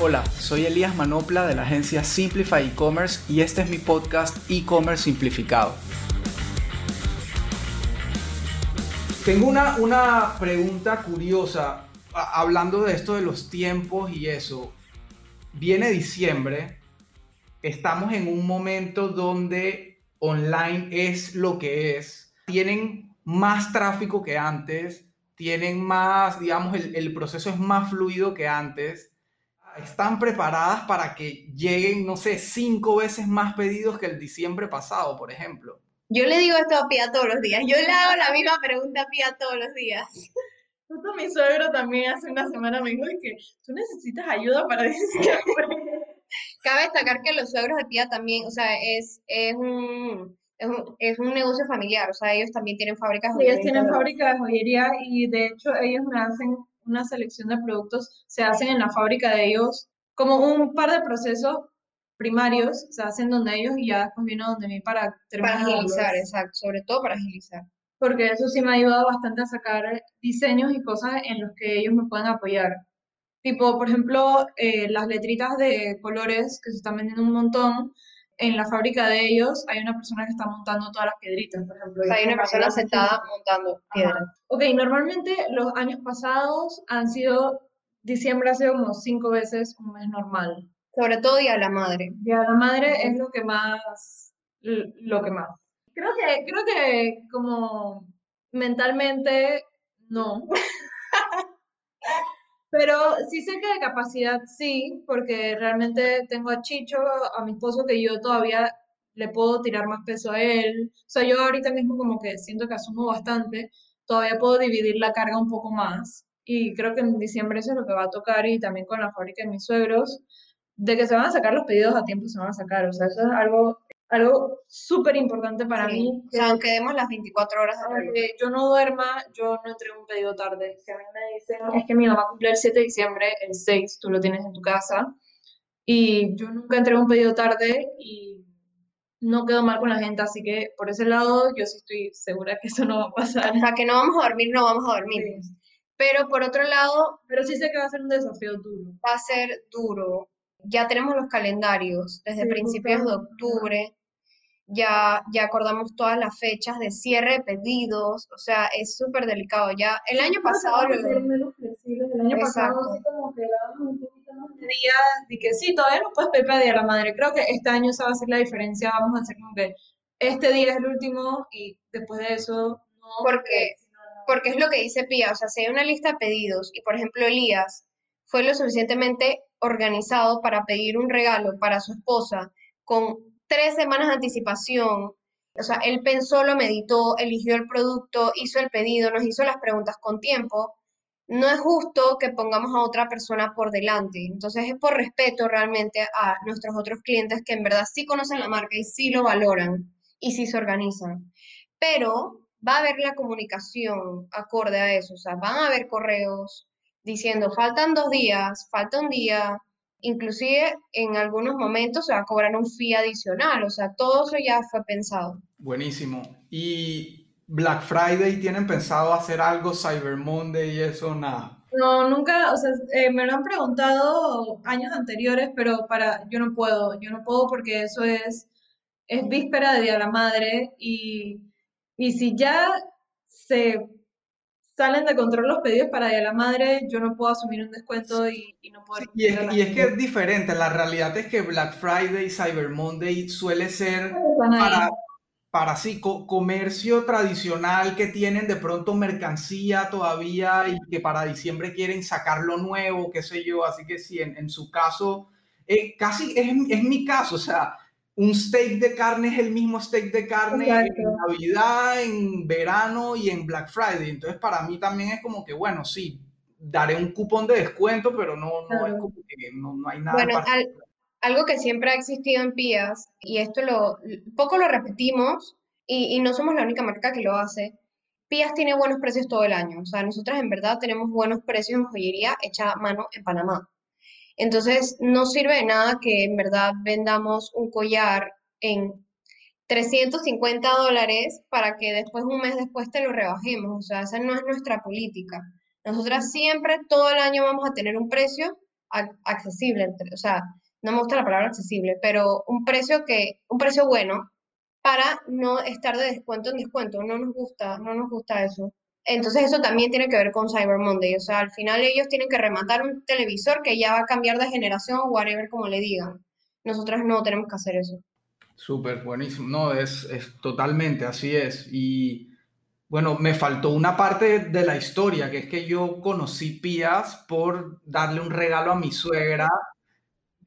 Hola, soy Elías Manopla de la agencia Simplify E-Commerce y este es mi podcast E-Commerce Simplificado. Tengo una, una pregunta curiosa, hablando de esto de los tiempos y eso. Viene diciembre, estamos en un momento donde online es lo que es. Tienen más tráfico que antes, tienen más, digamos, el, el proceso es más fluido que antes están preparadas para que lleguen, no sé, cinco veces más pedidos que el diciembre pasado, por ejemplo? Yo le digo esto a Pia todos los días. Yo le hago la misma pregunta a Pia todos los días. Justo mi suegro también hace una semana me dijo que tú necesitas ayuda para diciembre. Cabe destacar que los suegros de Pia también, o sea, es, es un... Es un, negocio familiar, o sea, ellos también tienen fábricas de joyería. ellos tienen fábrica de joyería y de hecho ellos me hacen una selección de productos se hacen en la fábrica de ellos, como un par de procesos primarios se hacen donde ellos y ya después viene donde mí para terminar. Para agilizar, exacto, sobre todo para agilizar. Porque eso sí me ha ayudado bastante a sacar diseños y cosas en los que ellos me pueden apoyar. Tipo, por ejemplo, eh, las letritas de colores que se están vendiendo un montón, en la fábrica de ellos hay una persona que está montando todas las piedritas, por ejemplo. hay una persona sentada montando piedras. Ok, normalmente los años pasados han sido, diciembre ha sido como cinco veces un mes normal. Sobre todo Día de la Madre. Día de la Madre es lo que más, lo que más. Creo que, creo que como mentalmente, no. Pero sí sé que de capacidad sí, porque realmente tengo a Chicho, a mi esposo, que yo todavía le puedo tirar más peso a él. O sea, yo ahorita mismo como que siento que asumo bastante, todavía puedo dividir la carga un poco más. Y creo que en diciembre eso es lo que va a tocar y también con la fábrica de mis suegros, de que se van a sacar los pedidos a tiempo, se van a sacar. O sea, eso es algo algo súper importante para mí. Que, aunque demos las 24 horas de yo no duerma, yo no entrego un pedido tarde. Si a mí me dicen, es que mi mamá cumple el 7 de diciembre, el 6 tú lo tienes en tu casa, y yo nunca entrego un pedido tarde y no quedo mal con la gente, así que por ese lado yo sí estoy segura que eso no va a pasar. O sea, que no vamos a dormir, no vamos a dormir. Pero por otro lado... Pero sí sé que va a ser un desafío duro. Va a ser duro. Ya tenemos los calendarios desde principios de octubre ya, ya acordamos todas las fechas de cierre de pedidos, o sea, es súper delicado. Ya el año pasado... Lo... menos flexibles. El año pasado así como que dábamos un poquito más de que sí, todavía no puedes pedir a la madre. Creo que este año esa va a ser la diferencia, vamos a hacer como que este día es el último y después de eso no. Porque, porque es lo que dice Pía, o sea, si hay una lista de pedidos y por ejemplo Elías fue lo suficientemente organizado para pedir un regalo para su esposa con tres semanas de anticipación. O sea, él pensó, lo meditó, eligió el producto, hizo el pedido, nos hizo las preguntas con tiempo. No es justo que pongamos a otra persona por delante. Entonces es por respeto realmente a nuestros otros clientes que en verdad sí conocen la marca y sí lo valoran y sí se organizan. Pero va a haber la comunicación acorde a eso. O sea, van a haber correos diciendo, faltan dos días, falta un día, Inclusive en algunos momentos se va a cobrar un fee adicional, o sea, todo eso ya fue pensado. Buenísimo. ¿Y Black Friday tienen pensado hacer algo, Cyber Monday y eso? Nada. No, nunca, o sea, eh, me lo han preguntado años anteriores, pero para, yo no puedo, yo no puedo porque eso es, es víspera de Día de la Madre y, y si ya se salen de control los pedidos para Día de la Madre, yo no puedo asumir un descuento y, no puedo... y, es, que es diferente, la realidad es que Black Friday, y Cyber Monday suele ser para, para sí, comercio tradicional que tienen de pronto mercancía todavía y que para diciembre quieren sacar lo nuevo, qué sé yo, así que sí, en, su caso, eh, casi es, es mi caso, o sea, un steak de carne es el mismo steak de carne en Navidad, en verano y en Black Friday. Entonces, para mí también es como que, bueno, sí, daré un cupón de descuento, pero no, no es como que no, hay nada. Bueno, algo que siempre ha existido en Pías, y esto lo poco lo repetimos, y, y no somos la única marca que lo hace. Pías tiene buenos precios todo el año. O sea, nosotras en verdad tenemos buenos precios en joyería hecha a mano en Panamá. Entonces, no sirve de nada que en verdad vendamos un collar en 350 dólares para que después, un mes después, te lo rebajemos. O sea, esa no es nuestra política. Nosotras siempre, todo el año vamos a tener un precio accesible, o sea, no me gusta la palabra accesible, pero un precio que, un precio bueno para no estar de descuento en descuento. No nos gusta, no nos gusta eso. Entonces eso también tiene que ver con Cyber Monday. O sea, al final ellos tienen que rematar un televisor que ya va a cambiar de generación o whatever como le digan. Nosotras no tenemos que hacer eso. Súper, buenísimo. No, es, es totalmente, así es. Y bueno, me faltó una parte de la historia, que es que yo conocí Pías por darle un regalo a mi suegra.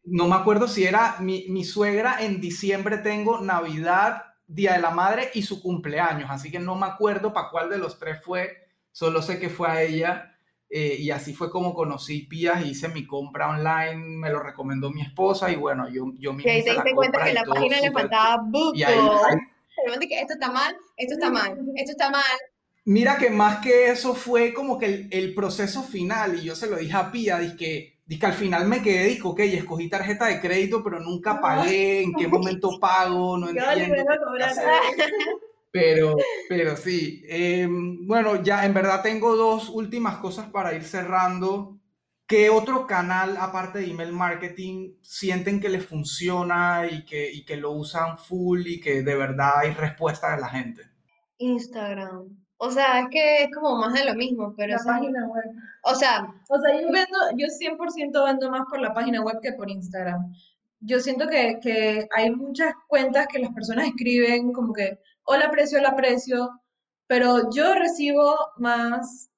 No me acuerdo si era mi, mi suegra en diciembre tengo Navidad, Día de la Madre y su cumpleaños, así que no me acuerdo para cuál de los tres fue, solo sé que fue a ella eh, y así fue como conocí Pías, hice mi compra online, me lo recomendó mi esposa y bueno, yo, yo me Y te diste cuenta que la página le faltaba buco. Y ahí, que esto está mal, esto está mal, esto está mal. Mira que más que eso fue como que el, el proceso final y yo se lo dije a Pía, dije que, dije al final me quedé, dije, ok, escogí tarjeta de crédito, pero nunca pagué, en qué momento pago, no entiendo. Pero, pero sí, em, bueno, ya en verdad tengo dos últimas cosas para ir cerrando. ¿Qué otro canal, aparte de email marketing, sienten que les funciona y que, y que lo usan full y que de verdad hay respuesta de la gente? Instagram. O sea, es que es como más de lo mismo, pero... La página web. O sea... O sea, yo vendo, yo 100% vendo más por la página web que por Instagram. Yo siento que, que hay muchas cuentas que las personas escriben como que hola precio, hola precio, pero yo recibo más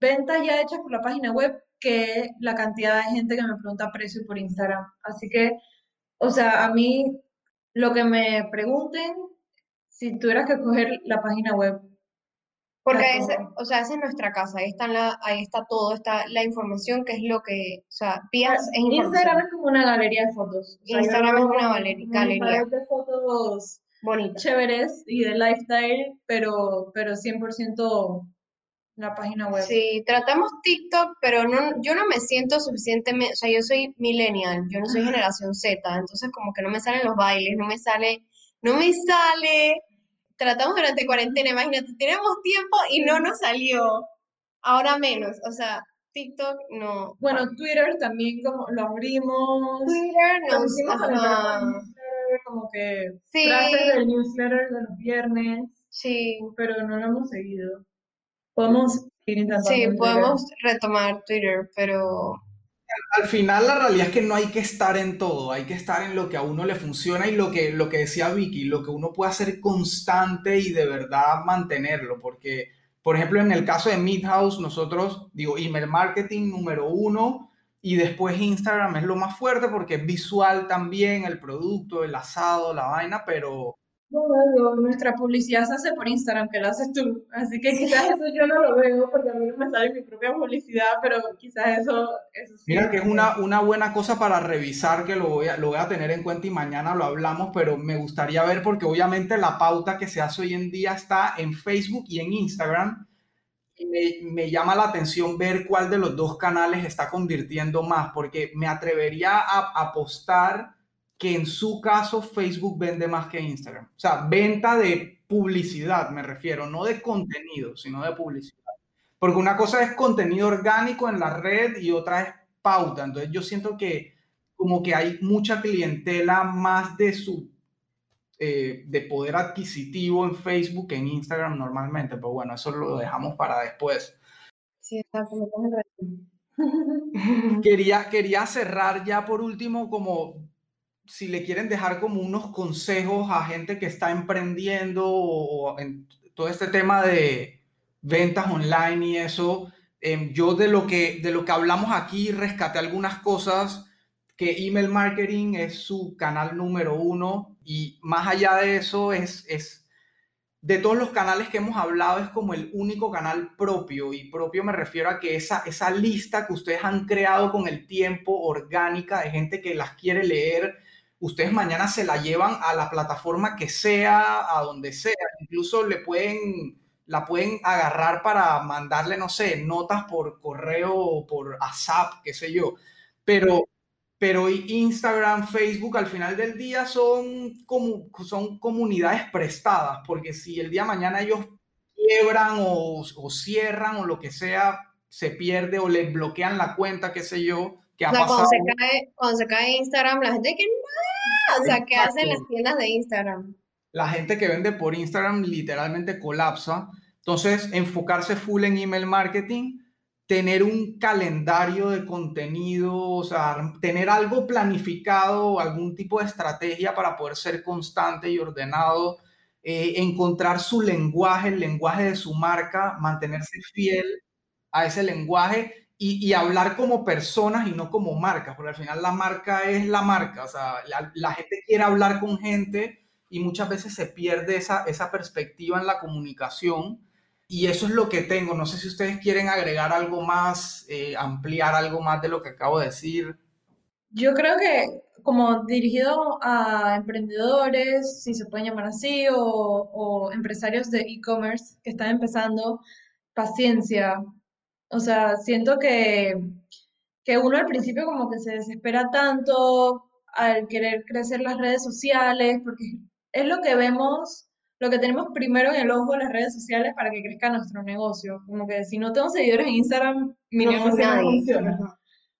ventas ya hechas por la página web que la cantidad de gente que me pregunta precio por Instagram. Así que, o sea, a mí lo que me pregunten, si tuvieras que coger la página web. Porque ese, o sea, esa es nuestra casa, ahí está, la, ahí está todo, está la información, que es lo que, o sea, Pías es Instagram es como una galería de fotos. Instagram es una galería. de fotos bonitas, chéveres y de lifestyle, pero, pero 100% la página web. Sí, tratamos TikTok, pero no, yo no me siento suficientemente, o sea, yo soy millennial, yo no soy generación Z, entonces como que no me salen los bailes, no me sale, no me sale. Tratamos durante cuarentena, imagínate, tenemos tiempo y no nos salió. Ahora menos, o sea, TikTok no. Bueno, Twitter también como lo abrimos. Twitter nos, como que frases del newsletter de los viernes. Sí. Pero no lo hemos seguido. Podemos ir intentando. Sí, podemos retomar Twitter, pero al final la realidad es que no hay que estar en todo, hay que estar en lo que a uno le funciona y lo que, lo que decía Vicky, lo que uno puede hacer constante y de verdad mantenerlo, porque, por ejemplo, en el caso de Midhouse, nosotros, digo, email marketing número uno, y después Instagram es lo más fuerte porque es visual también, el producto, el asado, la vaina, pero... Nuestra publicidad se hace por Instagram, que lo haces tú. Así que quizás eso yo no lo veo porque a mí no me sale mi propia publicidad, pero quizás eso... eso sí Mira que es una, una buena cosa para revisar, que lo voy, a, lo voy a tener en cuenta y mañana lo hablamos, pero me gustaría ver porque obviamente la pauta que se hace hoy en día está en Facebook y en Instagram me, llama la atención ver cuál de los dos canales está convirtiendo más, porque me atrevería a apostar que en su caso Facebook vende más que Instagram. O sea, venta de publicidad, me refiero, no de contenido, sino de publicidad. Porque una cosa es contenido orgánico en la red y otra es pauta. Entonces yo siento que como que hay mucha clientela más de su eh, de poder adquisitivo en Facebook en Instagram normalmente, pero bueno, eso lo dejamos para después. Sí, exacto. quería, quería cerrar ya por último como si le quieren dejar como unos consejos a gente que está emprendiendo o en todo este tema de ventas online y eso, em, yo de lo que de lo que hablamos aquí rescaté algunas cosas que email marketing es su canal número uno y más allá de eso es, es de todos los canales que hemos hablado es como el único canal propio y propio me refiero a que esa, esa lista que ustedes han creado con el tiempo orgánica de gente que las quiere leer, ustedes mañana se la llevan a la plataforma que sea, a donde sea, incluso le pueden la pueden agarrar para mandarle, no sé, notas por correo o por WhatsApp, qué sé yo. Pero pero Instagram, Facebook al final del día son, como, son comunidades prestadas, porque si el día de mañana ellos quiebran o, cierran o lo que sea, se pierde o les bloquean la cuenta, qué sé yo, que ha o sea, pasado. Cuando se, cae, cuando se cae Instagram, la gente que no, o sea, ¿qué hacen las tiendas de Instagram? La gente que vende por Instagram literalmente colapsa. Entonces, enfocarse full en email marketing, tener un calendario de contenido, o sea, tener algo planificado, algún tipo de estrategia para poder ser constante y ordenado, eh, encontrar su lenguaje, el lenguaje de su marca, mantenerse fiel a ese lenguaje y, hablar como personas y no como marcas, porque al final la marca es la marca, o sea, la, gente quiere hablar con gente y muchas veces se pierde esa, esa perspectiva en la comunicación y eso es lo que tengo. No sé si ustedes quieren agregar algo más, eh, ampliar algo más de lo que acabo de decir. Yo creo que como dirigido a emprendedores, si se pueden llamar así, o, o empresarios de e-commerce que están empezando, paciencia, o sea, siento que, que uno al principio como que se desespera tanto al querer crecer las redes sociales, porque es lo que vemos, lo que tenemos primero en el ojo las redes sociales para que crezca nuestro negocio. Como que si no tengo seguidores en Instagram, mi negocio no funciona.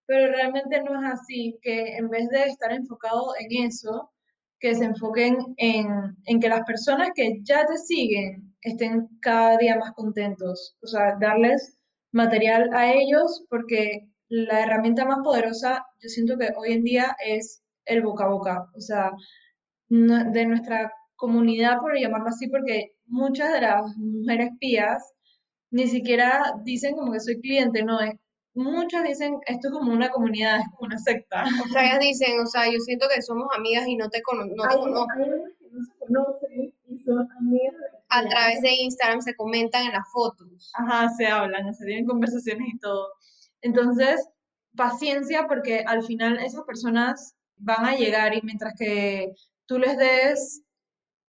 Pero realmente no es así, que en vez de estar enfocado en eso, que se enfoquen en, en que las personas que ya te siguen estén cada día más contentos. O sea, darles material a ellos porque la herramienta más poderosa yo siento que hoy en día es el boca a boca, o sea, de nuestra comunidad, por llamarlo así, porque muchas de las mujeres pías ni siquiera dicen como que soy cliente, no, es, muchas dicen esto es como una comunidad, es como una secta. O sea, ellas dicen, o sea, yo siento que somos amigas y no te, conozco. no hay, conozco. No se conocen y son amigas a través de Instagram se comentan en las fotos. Ajá, se hablan, se tienen conversaciones y todo. Entonces, paciencia porque al final esas personas van a llegar y mientras que tú les des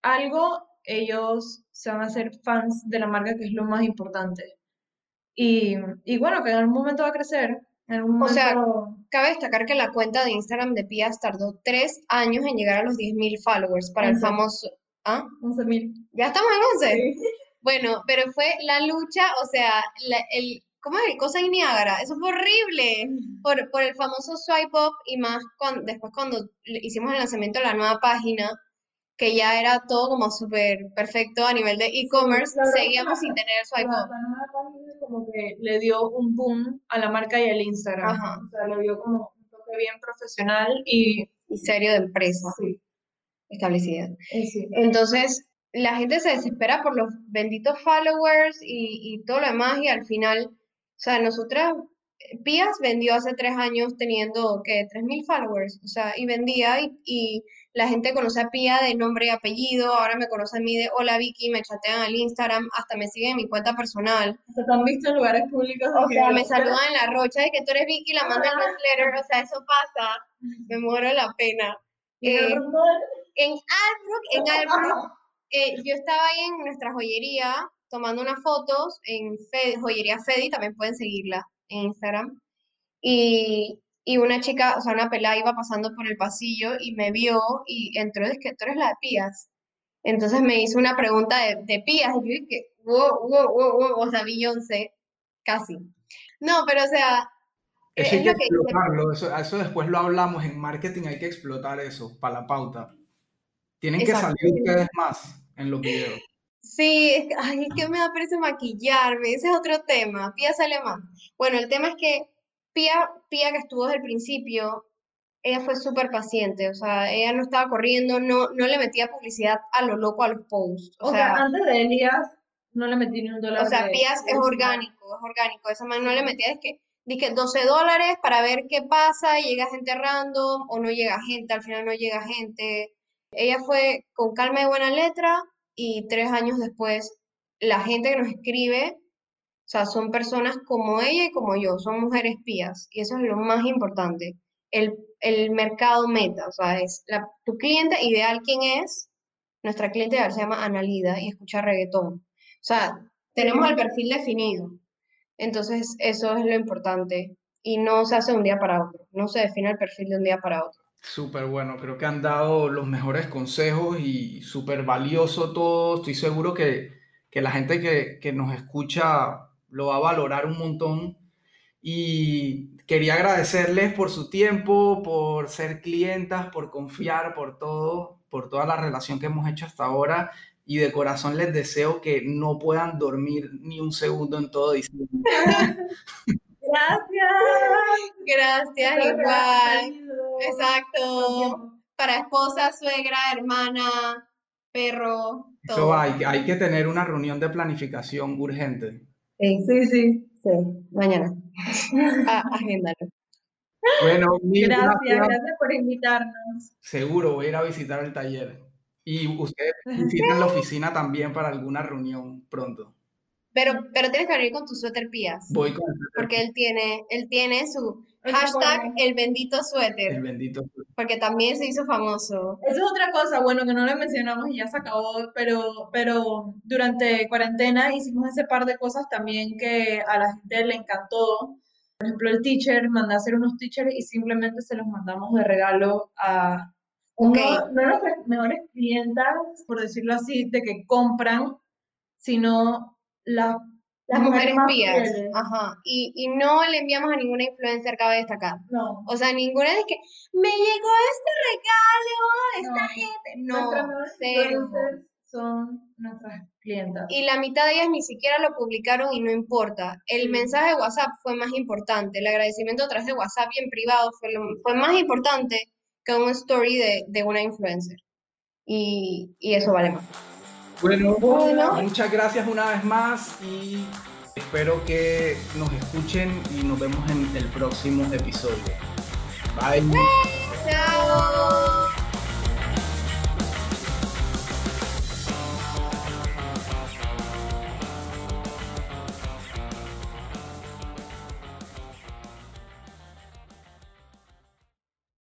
algo, ellos se van a hacer fans de la marca, que es lo más importante. Y, y bueno, que en algún momento va a crecer. En algún momento... O sea, cabe destacar que la cuenta de Instagram de Pias tardó tres años en llegar a los 10.000 followers para el famoso ¿Ah? 11.000. ¿Ya estamos en 11? Bueno, pero fue la lucha, o sea, el, ¿cómo es el cosa en Niágara? Eso fue horrible por, por el famoso swipe up y más cuando, después cuando hicimos el lanzamiento de la nueva página, que ya era todo como súper perfecto a nivel de e-commerce, seguíamos sin tener el swipe up. La nueva página como que le dio un boom a la marca y al Instagram. O sea, lo vio como un toque bien profesional y, y serio de empresa. Sí establecida. Eh, Entonces, la gente se desespera por los benditos followers y, todo lo demás y al final, o sea, nosotras, Pías vendió hace tres años teniendo, que 3.000 followers, o sea, y vendía y, la gente conoce a Pía de nombre y apellido, ahora me conoce a mí de hola Vicky, me chatean al Instagram, hasta me siguen en mi cuenta personal. Se te han visto en lugares públicos. O sea, me saludan en la rocha de que tú eres Vicky, la mandan el newsletter, o sea, eso pasa, me muero la pena. Eh, en Albrook, en Albrook, eh, yo estaba ahí en nuestra joyería tomando unas fotos en Joyería Fedi, también pueden seguirla en Instagram. Y, y, una chica, o sea, una pelada iba pasando por el pasillo y me vio y entró, es que tú eres la de Pías. Entonces me hizo una pregunta de, de Pías y yo dije, wow, wow, wow, wow, o sea, Beyoncé, casi. No, pero o sea, eso hay que explotarlo, eso, eso, después lo hablamos en marketing, hay que explotar eso para la pauta. Tienen que salir ustedes más en los videos. Sí, es que, ay, es que me da pereza maquillarme, ese es otro tema. Pía sale más. Bueno, el tema es que Pía, Pía que estuvo desde el principio, ella fue súper paciente, o sea, ella no estaba corriendo, no, no le metía publicidad a lo loco a los posts. O, sea, antes de Elías no le metí ni un dólar. O sea, Pías es orgánico, es orgánico, esa manera no le metía, es que dije 12 dólares para ver qué pasa, llega gente random o no llega gente, al final no llega gente. Ella fue con calma y buena letra y tres años después la gente que nos escribe, o sea, son personas como ella y como yo, son mujeres pías y eso es lo más importante. El, el mercado meta, o sea, es tu cliente ideal, ¿quién es? Nuestra cliente ideal se llama Analida y escucha reggaetón. O sea, tenemos el perfil definido. Entonces, eso es lo importante y no se hace de un día para otro, no se define el perfil de un día para otro. Súper bueno, creo que han dado los mejores consejos y súper valioso todo. Estoy seguro que, que la gente que, que, nos escucha lo va a valorar un montón. Y quería agradecerles por su tiempo, por ser clientas, por confiar, por todo, por toda la relación que hemos hecho hasta ahora. Y de corazón les deseo que no puedan dormir ni un segundo en todo diciembre. Gracias. Gracias, igual. Exacto. Para esposa, suegra, hermana, perro. Eso hay, hay que tener una reunión de planificación urgente. Sí, sí, sí. Sí, mañana. Agéndalo. Bueno, gracias, gracias, por invitarnos. Seguro, voy a ir a visitar el taller. Y ustedes visitan la oficina también para alguna reunión pronto. Pero, pero tienes que venir con tu suéter pías. Voy con el Porque él tiene, él tiene su hashtag el bendito suéter. El bendito suéter. Porque también se hizo famoso. Eso es otra cosa, bueno, que no lo mencionamos y ya se acabó, pero, pero durante cuarentena hicimos ese par de cosas también que a la gente le encantó. Por ejemplo, el teacher manda a hacer unos teachers y simplemente se los mandamos de regalo a okay. no, no nuestras mejores clientas, por decirlo así, de que compran, sino las, las mujeres pías. Ajá. Y, y, no le enviamos a ninguna influencer, cabe destacar. No. O sea, ninguna de que me llegó este regalo esta gente. No, cero. Son nuestras clientas. Y la mitad de ellas ni siquiera lo publicaron y no importa. El mensaje de WhatsApp fue más importante. El agradecimiento a través de WhatsApp y en privado fue, lo, fue más importante que un story de, de una influencer. Y, y eso vale más. Bueno, muchas gracias una vez más y espero que nos escuchen y nos vemos en el próximo episodio. Bye. Chao.